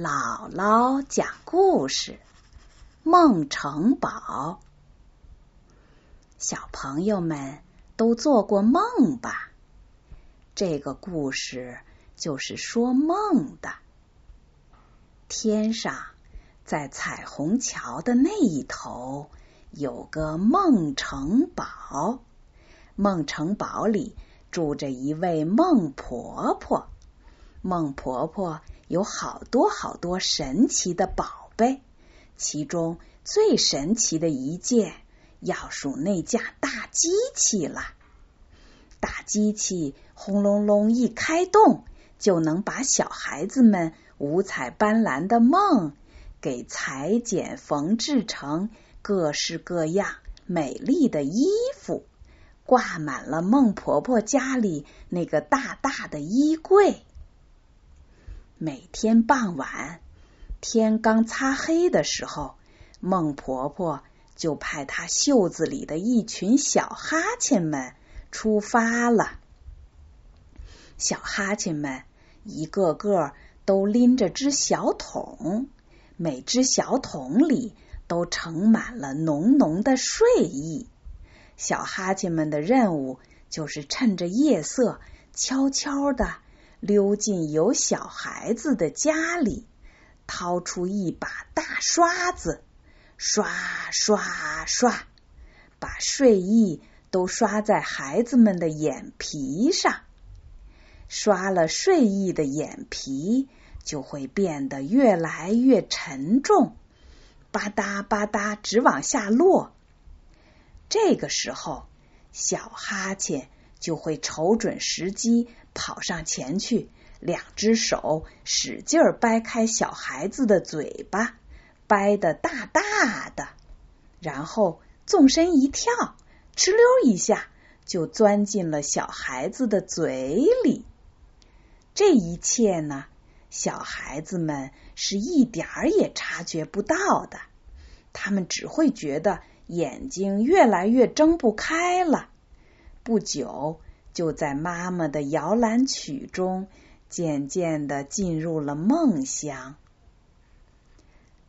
姥姥讲故事，《梦城堡》。小朋友们都做过梦吧？这个故事就是说梦的。天上，在彩虹桥的那一头，有个梦城堡。梦城堡里住着一位孟婆婆。孟婆婆。有好多好多神奇的宝贝，其中最神奇的一件要数那架大机器了。大机器轰隆隆一开动，就能把小孩子们五彩斑斓的梦给裁剪缝制成各式各样美丽的衣服，挂满了孟婆婆家里那个大大的衣柜。每天傍晚，天刚擦黑的时候，孟婆婆就派她袖子里的一群小哈欠们出发了。小哈欠们一个个都拎着只小桶，每只小桶里都盛满了浓浓的睡意。小哈欠们的任务就是趁着夜色，悄悄的。溜进有小孩子的家里，掏出一把大刷子，刷刷刷，把睡意都刷在孩子们的眼皮上。刷了睡意的眼皮，就会变得越来越沉重，吧嗒吧嗒直往下落。这个时候，小哈欠就会瞅准时机。跑上前去，两只手使劲掰开小孩子的嘴巴，掰得大大的，然后纵身一跳，哧溜一下就钻进了小孩子的嘴里。这一切呢，小孩子们是一点儿也察觉不到的，他们只会觉得眼睛越来越睁不开了。不久。就在妈妈的摇篮曲中，渐渐的进入了梦乡。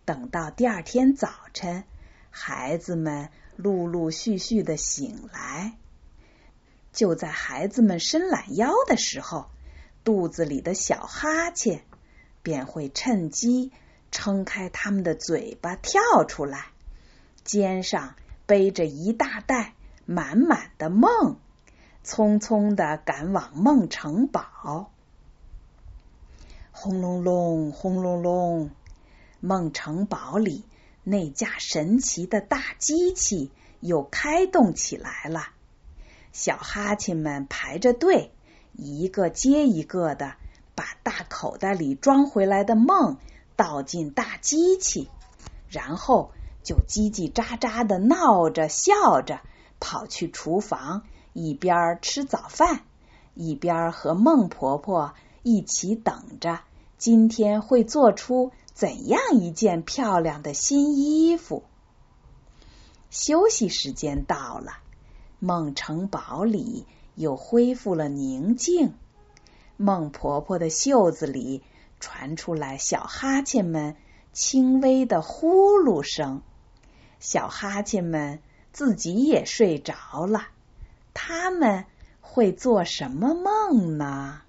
等到第二天早晨，孩子们陆陆续续的醒来，就在孩子们伸懒腰的时候，肚子里的小哈欠便会趁机撑开他们的嘴巴跳出来，肩上背着一大袋满满的梦。匆匆的赶往梦城堡，轰隆隆，轰隆隆，梦城堡里那架神奇的大机器又开动起来了。小哈欠们排着队，一个接一个的把大口袋里装回来的梦倒进大机器，然后就叽叽喳喳的闹着笑着跑去厨房。一边吃早饭，一边和孟婆婆一起等着，今天会做出怎样一件漂亮的新衣服？休息时间到了，孟城堡里又恢复了宁静。孟婆婆的袖子里传出来小哈欠们轻微的呼噜声，小哈欠们自己也睡着了。他们会做什么梦呢？